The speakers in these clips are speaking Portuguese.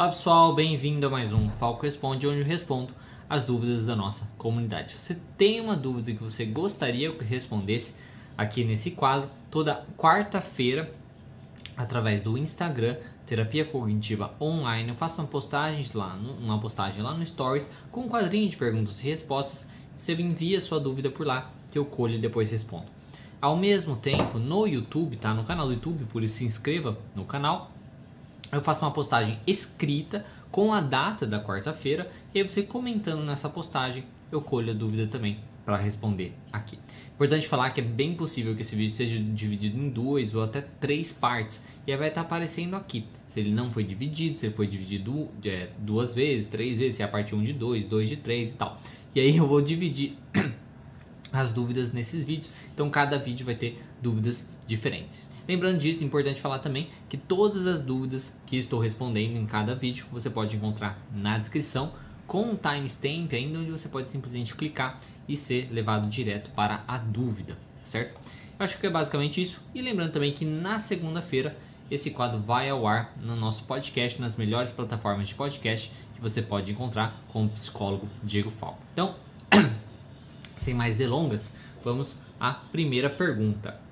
Olá pessoal, bem-vindo a mais um Falco Responde, onde eu respondo as dúvidas da nossa comunidade. Se você tem uma dúvida que você gostaria que respondesse aqui nesse quadro, toda quarta-feira, através do Instagram, Terapia Cognitiva Online, eu faço uma postagem lá, uma postagem lá no Stories com um quadrinho de perguntas e respostas. Você envia sua dúvida por lá que eu colho e depois respondo. Ao mesmo tempo, no YouTube, tá? No canal do YouTube, por isso se inscreva no canal eu faço uma postagem escrita com a data da quarta-feira e aí você comentando nessa postagem eu colho a dúvida também para responder aqui. Importante falar que é bem possível que esse vídeo seja dividido em duas ou até três partes e aí vai estar aparecendo aqui. Se ele não foi dividido, se ele foi dividido é, duas vezes, três vezes, se é a parte 1 de 2, 2 de 3 e tal. E aí eu vou dividir as dúvidas nesses vídeos, então cada vídeo vai ter dúvidas diferentes. Lembrando disso, é importante falar também que todas as dúvidas que estou respondendo em cada vídeo você pode encontrar na descrição com um timestamp ainda onde você pode simplesmente clicar e ser levado direto para a dúvida, certo? Eu acho que é basicamente isso. E lembrando também que na segunda-feira esse quadro vai ao ar no nosso podcast, nas melhores plataformas de podcast que você pode encontrar com o psicólogo Diego Falco. Então, sem mais delongas, vamos à primeira pergunta.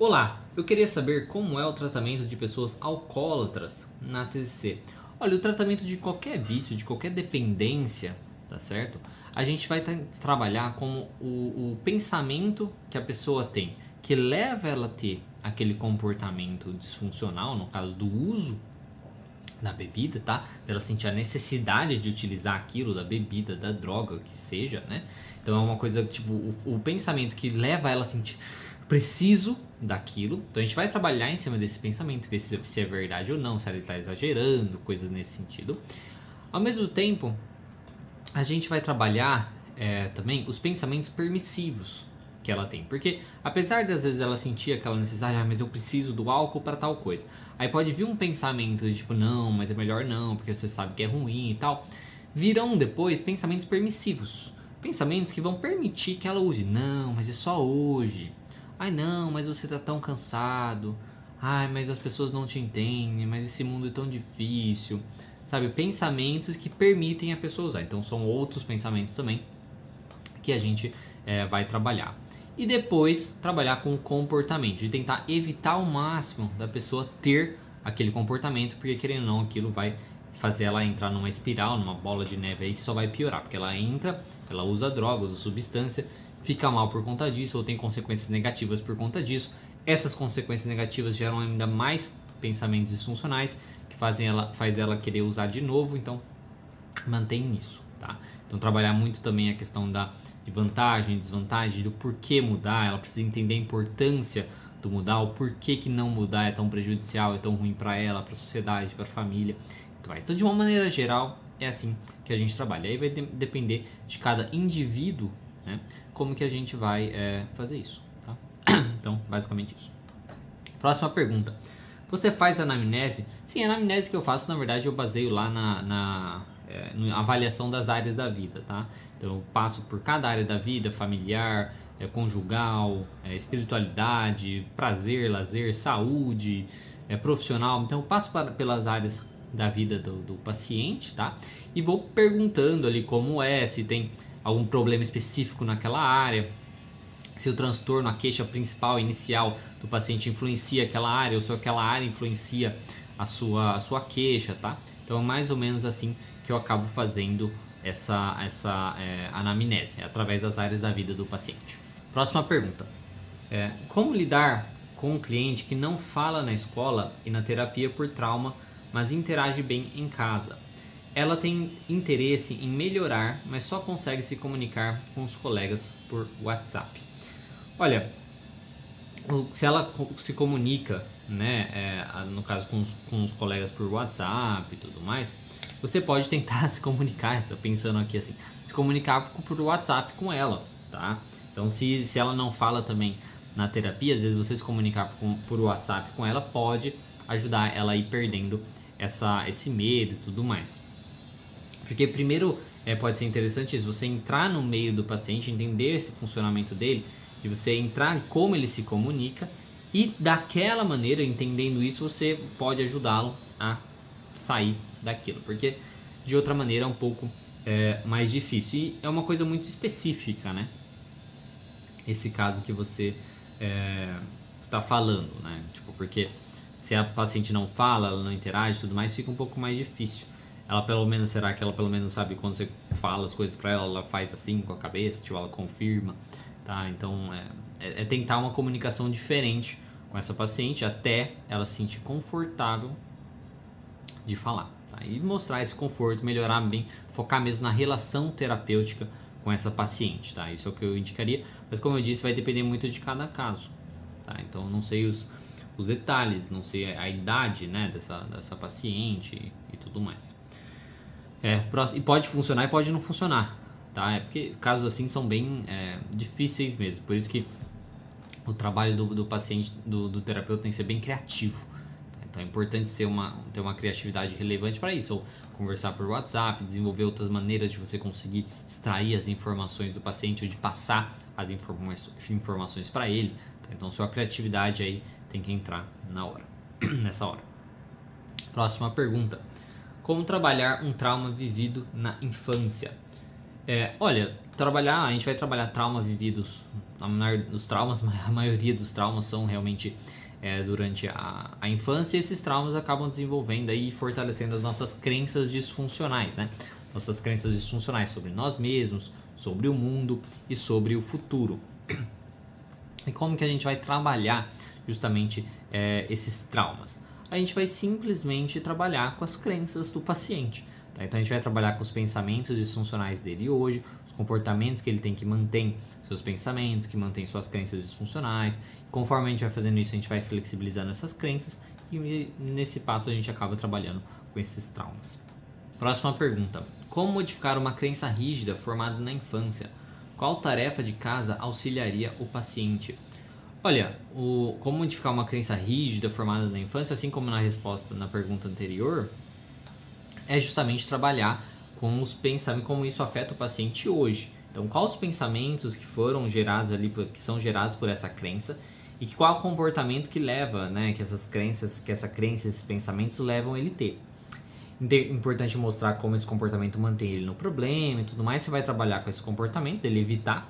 Olá, eu queria saber como é o tratamento de pessoas alcoólatras na TCC. Olha, o tratamento de qualquer vício, de qualquer dependência, tá certo? A gente vai trabalhar com o, o pensamento que a pessoa tem, que leva ela a ter aquele comportamento disfuncional, no caso do uso da bebida, tá? Ela sentir a necessidade de utilizar aquilo, da bebida, da droga, que seja, né? Então é uma coisa, tipo, o, o pensamento que leva ela a sentir preciso daquilo. Então a gente vai trabalhar em cima desse pensamento, ver se, se é verdade ou não, se ela está exagerando, coisas nesse sentido. Ao mesmo tempo, a gente vai trabalhar é, também os pensamentos permissivos que ela tem. Porque apesar de às vezes ela sentir aquela necessidade, ah, mas eu preciso do álcool para tal coisa. Aí pode vir um pensamento de tipo, não, mas é melhor não, porque você sabe que é ruim e tal. Virão depois pensamentos permissivos. Pensamentos que vão permitir que ela use. Não, mas é só hoje. Ai não, mas você tá tão cansado. Ai, mas as pessoas não te entendem, mas esse mundo é tão difícil. Sabe, pensamentos que permitem a pessoa usar. Então são outros pensamentos também que a gente é, vai trabalhar. E depois trabalhar com o comportamento, de tentar evitar ao máximo da pessoa ter aquele comportamento, porque querendo ou não, aquilo vai fazer ela entrar numa espiral, numa bola de neve aí que só vai piorar, porque ela entra, ela usa drogas, usa substância fica mal por conta disso ou tem consequências negativas por conta disso. Essas consequências negativas geram ainda mais pensamentos disfuncionais que fazem ela, faz ela querer usar de novo, então mantém isso, tá? Então trabalhar muito também a questão da de vantagem, desvantagem, do porquê mudar, ela precisa entender a importância do mudar, o porquê que não mudar é tão prejudicial, é tão ruim para ela, para a sociedade, para a família. Então, de uma maneira geral, é assim que a gente trabalha. Aí vai de depender de cada indivíduo, né? como que a gente vai é, fazer isso. Tá? Então, basicamente isso. Próxima pergunta. Você faz anamnese? Sim, a anamnese que eu faço, na verdade, eu baseio lá na, na, é, na avaliação das áreas da vida, tá? Então, eu passo por cada área da vida, familiar, é, conjugal, é, espiritualidade, prazer, lazer, saúde, é, profissional. Então, eu passo pelas áreas da vida do, do paciente, tá? E vou perguntando ali como é, se tem algum problema específico naquela área, se o transtorno, a queixa principal, inicial do paciente influencia aquela área ou se aquela área influencia a sua, a sua queixa, tá? Então é mais ou menos assim que eu acabo fazendo essa, essa é, anamnese, através das áreas da vida do paciente. Próxima pergunta. É, como lidar com um cliente que não fala na escola e na terapia por trauma, mas interage bem em casa? Ela tem interesse em melhorar, mas só consegue se comunicar com os colegas por WhatsApp. Olha, se ela se comunica, né, é, no caso com os, com os, colegas por WhatsApp e tudo mais, você pode tentar se comunicar, está pensando aqui assim, se comunicar por WhatsApp com ela, tá? Então, se, se ela não fala também na terapia, às vezes você se comunicar com, por WhatsApp com ela pode ajudar ela a ir perdendo essa, esse medo e tudo mais. Porque primeiro é, pode ser interessante isso, você entrar no meio do paciente, entender esse funcionamento dele, de você entrar como ele se comunica e daquela maneira, entendendo isso, você pode ajudá-lo a sair daquilo, porque de outra maneira é um pouco é, mais difícil. E é uma coisa muito específica, né? Esse caso que você está é, falando, né? Tipo, porque se a paciente não fala, ela não interage, tudo mais, fica um pouco mais difícil. Ela pelo menos será que ela pelo menos sabe quando você fala as coisas para ela, ela faz assim com a cabeça, tipo, ela confirma, tá? Então é, é, é tentar uma comunicação diferente com essa paciente até ela se sentir confortável de falar. Tá? E mostrar esse conforto, melhorar bem, focar mesmo na relação terapêutica com essa paciente. Tá? Isso é o que eu indicaria, mas como eu disse, vai depender muito de cada caso. Tá? Então não sei os, os detalhes, não sei a, idade né, dessa, dessa paciente e tudo mais. É, e pode funcionar e pode não funcionar, tá? É porque casos assim são bem é, difíceis mesmo. Por isso que o trabalho do, do paciente, do, do, terapeuta tem que ser bem criativo. Então é importante ser uma, ter uma criatividade relevante para isso, ou conversar por WhatsApp, desenvolver outras maneiras de você conseguir extrair as informações do paciente ou de passar as informações para ele. Então sua criatividade aí tem que entrar na hora, nessa hora. Próxima pergunta: Como trabalhar um trauma vivido na infância? É, olha, trabalhar, a gente vai trabalhar trauma vividos, os traumas, a maioria dos traumas são realmente é, durante a, a infância e esses traumas acabam desenvolvendo e fortalecendo as nossas crenças disfuncionais, né? Nossas crenças disfuncionais sobre nós mesmos, sobre o mundo e sobre o futuro. E como que a gente vai trabalhar justamente é, esses traumas? A gente vai simplesmente trabalhar com as crenças do paciente. Tá? Então a gente vai trabalhar com os pensamentos disfuncionais dele hoje, os comportamentos que ele tem que manter seus pensamentos, que mantém suas crenças disfuncionais. Conforme a gente vai fazendo isso, a gente vai flexibilizando essas crenças e nesse passo a gente acaba trabalhando com esses traumas. Próxima pergunta: Como modificar uma crença rígida formada na infância? Qual tarefa de casa auxiliaria o paciente? Olha, o, como modificar uma crença rígida formada na infância, assim como na resposta na pergunta anterior, é justamente trabalhar com os pensamentos, como isso afeta o paciente hoje. Então, quais os pensamentos que foram gerados ali, que são gerados por essa crença e que qual o comportamento que leva, né, que essas crenças, que essa crença, esses pensamentos levam ele a ter. Importante mostrar como esse comportamento mantém ele no problema e tudo mais. Você vai trabalhar com esse comportamento, dele evitar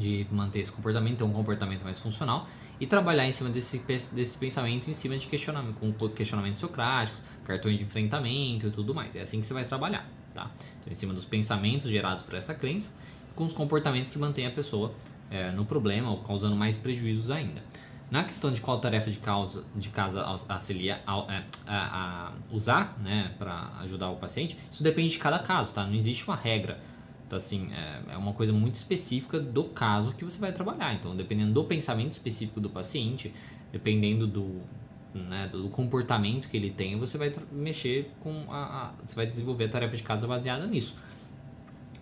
de manter esse comportamento, ter um comportamento mais funcional e trabalhar em cima desse, desse pensamento, em cima de questionamento, com questionamentos socráticos, cartões de enfrentamento e tudo mais. É assim que você vai trabalhar, tá? Então, em cima dos pensamentos gerados por essa crença, com os comportamentos que mantêm a pessoa é, no problema ou causando mais prejuízos ainda. Na questão de qual tarefa de, causa, de casa auxiliar, a, a, a, usar né, para ajudar o paciente, isso depende de cada caso, tá? Não existe uma regra. Então, assim, é, é uma coisa muito específica do caso que você vai trabalhar. Então, dependendo do pensamento específico do paciente, dependendo do, né, do comportamento que ele tem, você vai mexer com a, a, você vai desenvolver a tarefa de casa baseada nisso.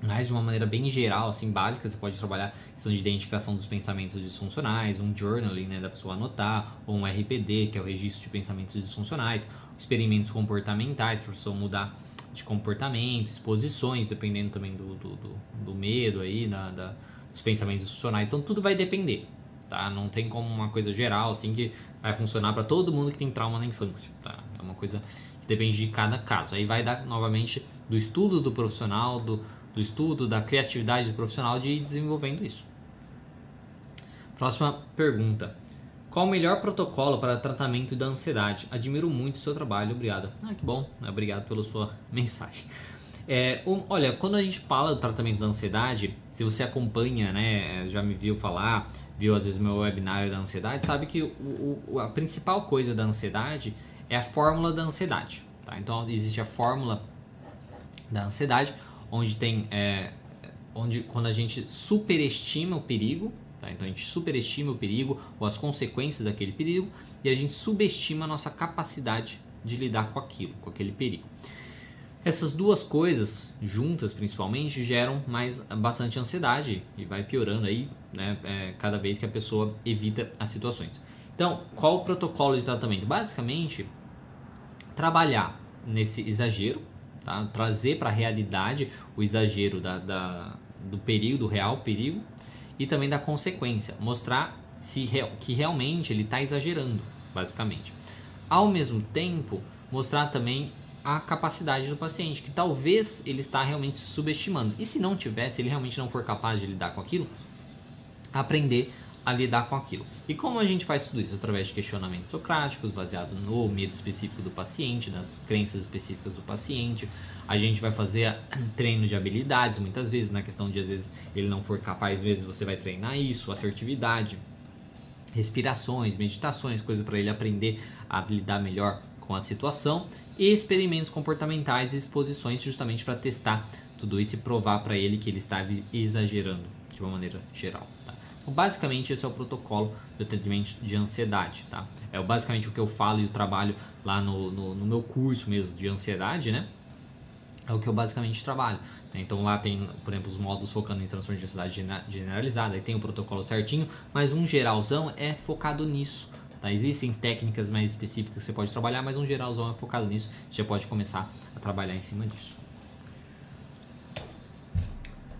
Mas de uma maneira bem geral, assim, básica, você pode trabalhar questão de identificação dos pensamentos disfuncionais, um journaling, né, da pessoa anotar, ou um RPD, que é o registro de pensamentos disfuncionais, experimentos comportamentais, para a pessoa mudar de comportamento, exposições, dependendo também do, do, do, do medo aí, da, da, dos pensamentos disfuncionais. Então tudo vai depender, tá? Não tem como uma coisa geral, assim, que vai funcionar para todo mundo que tem trauma na infância, tá? É uma coisa que depende de cada caso. Aí vai dar novamente do estudo do profissional, do, do estudo, da criatividade do profissional de ir desenvolvendo isso. Próxima pergunta. Qual o melhor protocolo para tratamento da ansiedade? Admiro muito o seu trabalho, obrigado. Ah, que bom, obrigado pela sua mensagem. É, um, olha, quando a gente fala do tratamento da ansiedade, se você acompanha, né, já me viu falar, viu às vezes meu webinário da ansiedade, sabe que o, o, a principal coisa da ansiedade é a fórmula da ansiedade. Tá? Então existe a fórmula da ansiedade, onde tem, é, onde quando a gente superestima o perigo, tá? então a gente superestima o perigo ou as consequências daquele perigo e a gente subestima a nossa capacidade de lidar com aquilo, com aquele perigo. Essas duas coisas juntas, principalmente, geram mais bastante ansiedade e vai piorando aí, né, é, cada vez que a pessoa evita as situações. Então, qual o protocolo de tratamento? Basicamente, trabalhar nesse exagero, tá? trazer para a realidade o exagero da, da, do perigo, do real perigo e também da consequência, mostrar se que realmente ele está exagerando, basicamente. Ao mesmo tempo, mostrar também a capacidade do paciente, que talvez ele está realmente se subestimando. E se não tiver, se ele realmente não for capaz de lidar com aquilo, aprender a lidar com aquilo. E como a gente faz tudo isso? Através de questionamentos socráticos, baseado no medo específico do paciente, nas crenças específicas do paciente. A gente vai fazer treinos de habilidades, muitas vezes, na questão de às vezes ele não for capaz, às vezes você vai treinar isso, assertividade, respirações, meditações, coisas para ele aprender a lidar melhor com a situação e experimentos comportamentais e exposições justamente para testar tudo isso e provar para ele que ele está exagerando de uma maneira geral. Então, basicamente, esse é o protocolo de atendimento de ansiedade, tá? É basicamente o que eu falo e o trabalho lá no, no, no meu curso mesmo de ansiedade, né? É o que eu basicamente trabalho. Né? Então lá tem, por exemplo, os módulos focando em transtorno de ansiedade generalizada, aí tem o protocolo certinho, mas um geralzão é focado nisso. Tá? Existem técnicas mais específicas que você pode trabalhar, mas um geralzão é focado nisso. Você já pode começar a trabalhar em cima disso.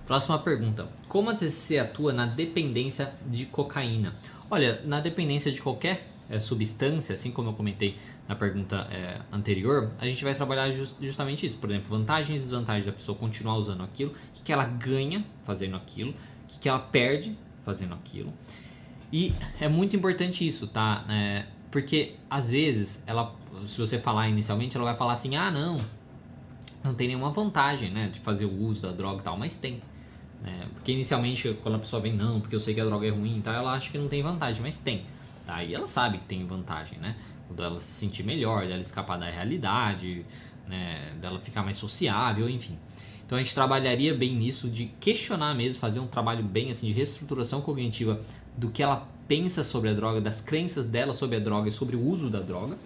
Próxima pergunta: Como a TCC atua na dependência de cocaína? Olha, na dependência de qualquer é, substância, assim como eu comentei na pergunta é, anterior, a gente vai trabalhar just, justamente isso. Por exemplo, vantagens e desvantagens da pessoa continuar usando aquilo, o que, que ela ganha fazendo aquilo, o que, que ela perde fazendo aquilo. E é muito importante isso, tá? É, porque às vezes, ela, se você falar inicialmente, ela vai falar assim: ah, não, não tem nenhuma vantagem né, de fazer o uso da droga e tal, mas tem. Né? Porque inicialmente, quando a pessoa vem, não, porque eu sei que a droga é ruim, tá? ela acha que não tem vantagem, mas tem. Tá? E ela sabe que tem vantagem, né? Quando ela se sentir melhor, dela escapar da realidade, né? dela ficar mais sociável, enfim. Então a gente trabalharia bem nisso de questionar mesmo, fazer um trabalho bem assim de reestruturação cognitiva do que ela pensa sobre a droga, das crenças dela sobre a droga e sobre o uso da droga.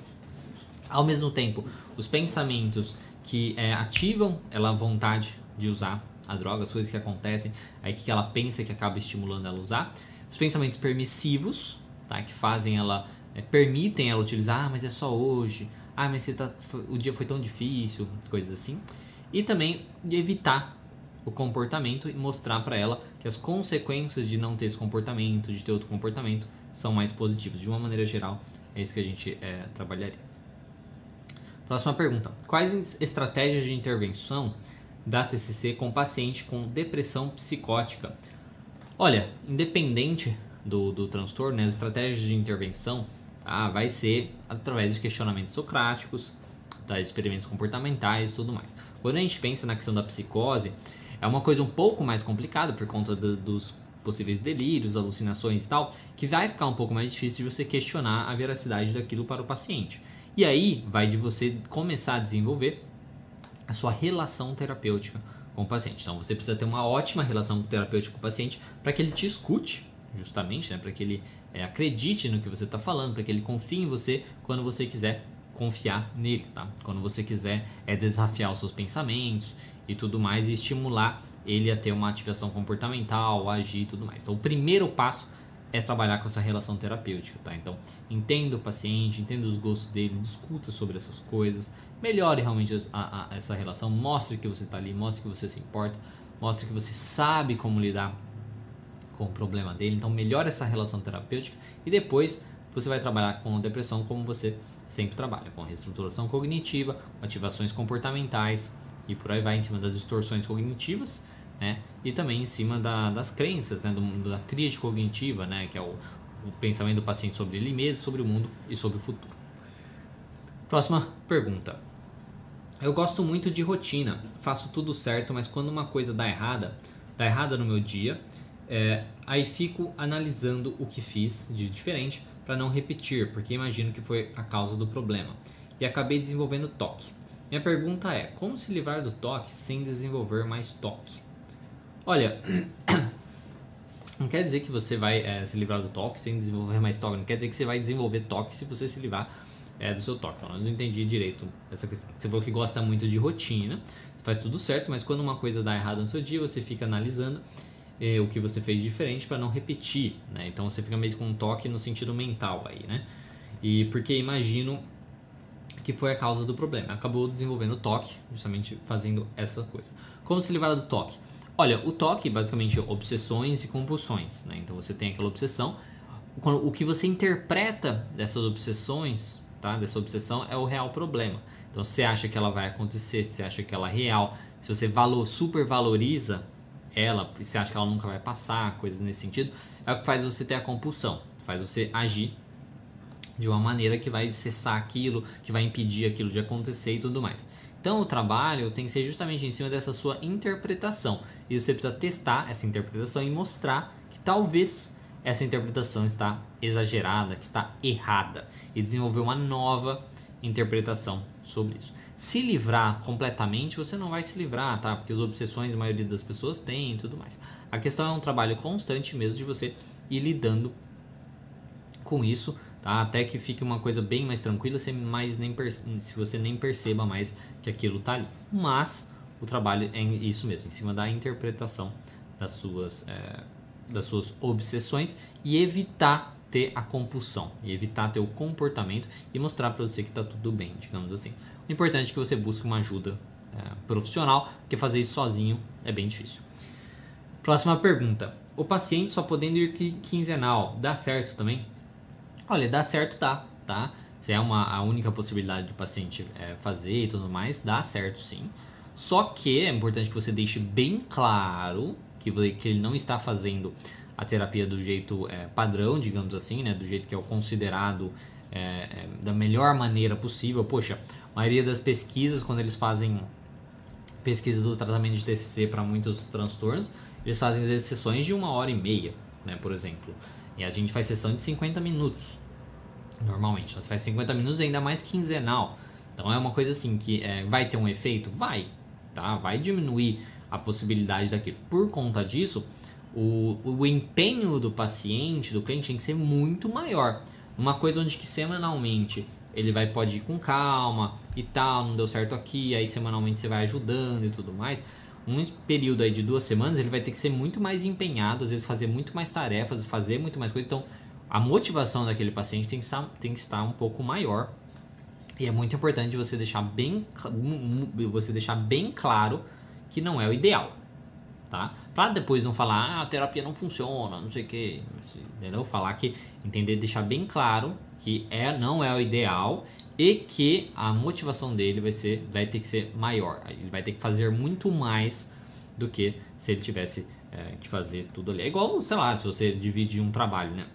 Ao mesmo tempo, os pensamentos que é, ativam ela vontade de usar a droga, as coisas que acontecem, aí que ela pensa que acaba estimulando ela a usar. Os pensamentos permissivos, tá? Que fazem ela, é, permitem ela utilizar, ah, mas é só hoje, ah, mas tá, o dia foi tão difícil, coisas assim. E também evitar o comportamento e mostrar para ela que as consequências de não ter esse comportamento, de ter outro comportamento, são mais positivas. De uma maneira geral, é isso que a gente é, trabalharia. Próxima pergunta: Quais estratégias de intervenção da TCC com paciente com depressão psicótica. Olha, independente do, do transtorno, né, as estratégias de intervenção ah, vai ser através de questionamentos socráticos, tá, experimentos comportamentais e tudo mais. Quando a gente pensa na questão da psicose, é uma coisa um pouco mais complicada por conta do, dos possíveis delírios, alucinações e tal, que vai ficar um pouco mais difícil de você questionar a veracidade daquilo para o paciente. E aí vai de você começar a desenvolver a sua relação terapêutica com o paciente. Então você precisa ter uma ótima relação terapêutica com o paciente para que ele te escute, justamente, né? para que ele é, acredite no que você está falando, para que ele confie em você quando você quiser confiar nele, tá? Quando você quiser é desafiar os seus pensamentos e tudo mais e estimular ele a ter uma ativação comportamental, agir e tudo mais. Então o primeiro passo é trabalhar com essa relação terapêutica, tá? Então, entenda o paciente, entenda os gostos dele, discuta sobre essas coisas, melhore realmente a, a, essa relação, mostre que você está ali, mostre que você se importa, mostre que você sabe como lidar com o problema dele. Então, melhore essa relação terapêutica e depois você vai trabalhar com a depressão como você sempre trabalha, com reestruturação cognitiva, ativações comportamentais e por aí vai em cima das distorções cognitivas né? E também em cima da, das crenças, né? Do, da tríade cognitiva, né? Que é o, o pensamento do paciente sobre ele mesmo, sobre o mundo e sobre o futuro. Próxima pergunta. Eu gosto muito de rotina, faço tudo certo, mas quando uma coisa dá errada, dá errada no meu dia, é, aí fico analisando o que fiz de diferente para não repetir, porque imagino que foi a causa do problema. E acabei desenvolvendo toque. Minha pergunta é: como se livrar do toque sem desenvolver mais toque? Olha, não quer dizer que você vai é, se livrar do toque sem desenvolver mais toque. Não quer dizer que você vai desenvolver toque se você se livrar é, do seu toque. Eu não entendi direito essa questão. Você falou que gosta muito de rotina, faz tudo certo, mas quando uma coisa dá errado no seu dia, você fica analisando é, o que você fez diferente para não repetir. Né? Então você fica meio com um toque no sentido mental aí, né? E porque imagino que foi a causa do problema. Acabou desenvolvendo toque, justamente fazendo essa coisa. Como se livrar do toque? Olha, o toque basicamente obsessões e compulsões, né? Então você tem aquela obsessão, o que você interpreta dessas obsessões, tá? Dessa obsessão é o real problema. Então, você acha que ela vai acontecer, você acha que ela é real, se você valor, super valoriza ela, você acha que ela nunca vai passar, coisas nesse sentido, é o que faz você ter a compulsão, faz você agir de uma maneira que vai cessar aquilo, que vai impedir aquilo de acontecer e tudo mais. Então o trabalho tem que ser justamente em cima dessa sua interpretação. E você precisa testar essa interpretação e mostrar que talvez essa interpretação está exagerada, que está errada e desenvolver uma nova interpretação sobre isso. Se livrar completamente, você não vai se livrar, tá? Porque as obsessões a maioria das pessoas tem e tudo mais. A questão é um trabalho constante mesmo de você ir lidando com isso, tá? Até que fique uma coisa bem mais tranquila, sem mais nem se você nem perceba mais que aquilo tá ali. Mas o trabalho é isso mesmo, em cima da interpretação das suas, é, das suas obsessões e evitar ter a compulsão e evitar ter o comportamento e mostrar para você que está tudo bem, digamos assim. O importante é que você busque uma ajuda é, profissional, porque fazer isso sozinho é bem difícil. Próxima pergunta. O paciente só podendo ir quinzenal, dá certo também? Olha, dá certo, tá, tá? Se é uma, a única possibilidade do paciente é, fazer e tudo mais, dá certo sim. Só que é importante que você deixe bem claro que, que ele não está fazendo a terapia do jeito é, padrão, digamos assim, né? Do jeito que é o considerado é, é, da melhor maneira possível. Poxa, a maioria das pesquisas, quando eles fazem pesquisa do tratamento de TCC para muitos transtornos, eles fazem as sessões de uma hora e meia, né? Por exemplo. E a gente faz sessão de 50 minutos, normalmente. Você faz 50 minutos ainda mais quinzenal. Então é uma coisa assim que é, vai ter um efeito? Vai, tá? Vai diminuir a possibilidade daquilo. Por conta disso, o, o empenho do paciente, do cliente, tem que ser muito maior. Uma coisa onde que semanalmente ele vai pode ir com calma e tal, não deu certo aqui, aí semanalmente você vai ajudando e tudo mais. Um período aí de duas semanas ele vai ter que ser muito mais empenhado, às vezes fazer muito mais tarefas, fazer muito mais coisa. Então a motivação daquele paciente tem que estar, tem que estar um pouco maior. E é muito importante você deixar bem, você deixar bem claro que não é o ideal tá? Para depois não falar, ah, a terapia não funciona, não sei o que, entendeu? Falar que, entender, deixar bem claro que é, não é o ideal e que a motivação dele vai ser, vai ter que ser maior. Ele vai ter que fazer muito mais do que se ele tivesse é, que fazer tudo ali. É igual, sei lá, se você divide um trabalho, né?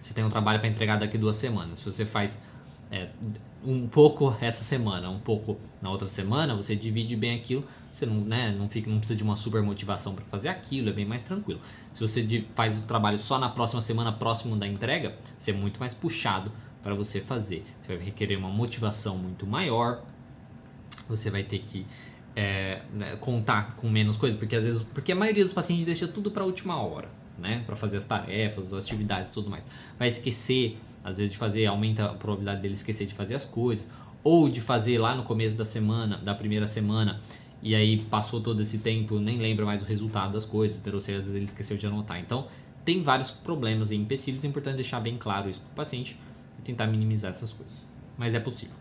Você tem um trabalho para entregar daqui duas semanas. Se você faz é, um pouco essa semana, um pouco na outra semana, você divide bem aquilo, você não, né, não, fica, não precisa de uma super motivação para fazer aquilo, é bem mais tranquilo. Se você faz o trabalho só na próxima semana, próximo da entrega, você é muito mais puxado para você fazer. Você vai requerer uma motivação muito maior, você vai ter que é, né, contar com menos coisas, porque às vezes, porque a maioria dos pacientes deixa tudo para a última hora, né, para fazer as tarefas, as atividades e tudo mais. Vai esquecer às vezes de fazer aumenta a probabilidade dele esquecer de fazer as coisas, ou de fazer lá no começo da semana, da primeira semana, e aí passou todo esse tempo, nem lembra mais o resultado das coisas, ou seja, às vezes ele esqueceu de anotar. Então, tem vários problemas e empecilhos, é importante deixar bem claro isso para o paciente e tentar minimizar essas coisas. Mas é possível.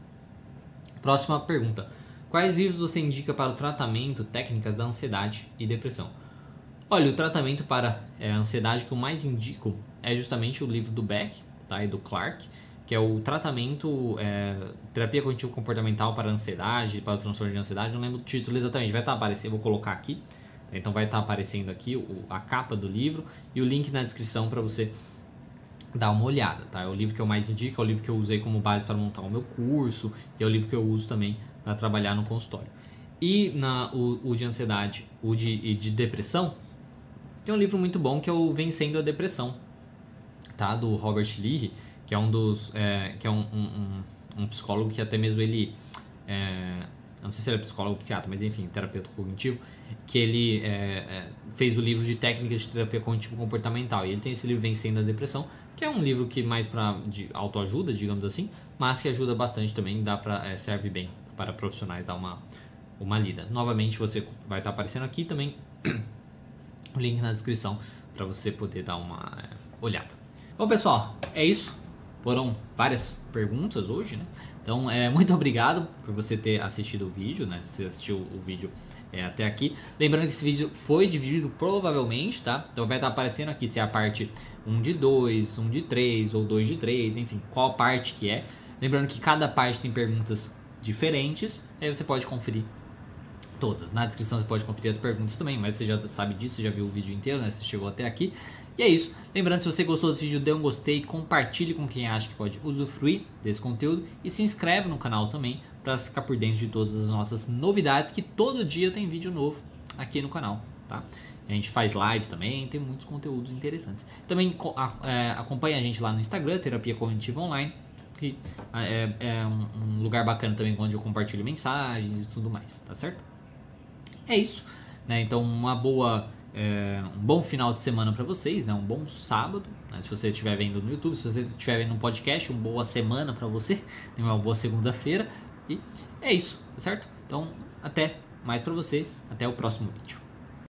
Próxima pergunta. Quais livros você indica para o tratamento, técnicas da ansiedade e depressão? Olha, o tratamento para é, ansiedade que eu mais indico é justamente o livro do Beck, tá? e do Clark, que é o tratamento, é, terapia cognitivo comportamental para ansiedade, para o transtorno de ansiedade, não lembro o título exatamente, vai estar aparecendo, vou colocar aqui, tá? então vai estar aparecendo aqui o, a capa do livro e o link na descrição para você dar uma olhada, tá? É o livro que eu mais indico, é o livro que eu usei como base para montar o meu curso e é o livro que eu uso também para trabalhar no consultório. E na, o, o de ansiedade, o de, de depressão, tem um livro muito bom que é o Vencendo a Depressão, tá? Do Robert Lee, que é um dos, é, que é um, um, um, psicólogo que até mesmo ele, é, não sei se ele é psicólogo ou psiquiatra, mas enfim, terapeuta cognitivo, que ele é, é, fez o livro de técnicas de terapia cognitivo comportamental e ele tem esse livro Vencendo a Depressão, que é um livro que mais para de autoajuda, digamos assim, mas que ajuda bastante também, dá para é, serve bem para profissionais dar uma uma lida. Novamente você vai estar aparecendo aqui também o link na descrição para você poder dar uma é, olhada. Bom, pessoal, é isso. Foram várias perguntas hoje, né? Então, é, muito obrigado por você ter assistido o vídeo, né? Se assistiu o vídeo é, até aqui. Lembrando que esse vídeo foi dividido provavelmente, tá? Então vai estar aparecendo aqui se é a parte 1 de 2, 1 de 3 ou 2 de 3, enfim, qual parte que é. Lembrando que cada parte tem perguntas diferentes, aí você pode conferir todas. Na descrição você pode conferir as perguntas também, mas você já sabe disso, já viu o vídeo inteiro, né? Você chegou até aqui. E é isso. Lembrando, se você gostou desse vídeo, dê um gostei, compartilhe com quem acha que pode usufruir desse conteúdo e se inscreve no canal também para ficar por dentro de todas as nossas novidades, que todo dia tem vídeo novo aqui no canal, tá? A gente faz lives também, tem muitos conteúdos interessantes. Também é, acompanha a gente lá no Instagram, Terapia Cognitiva Online, que é, é um, um lugar bacana também onde eu compartilho mensagens e tudo mais, tá certo? É isso, né? Então uma boa é, um bom final de semana para vocês, né? Um bom sábado, né? se você estiver vendo no YouTube, se você estiver vendo no podcast, uma boa semana para você, né? uma boa segunda-feira e é isso, tá certo? Então até mais para vocês, até o próximo vídeo.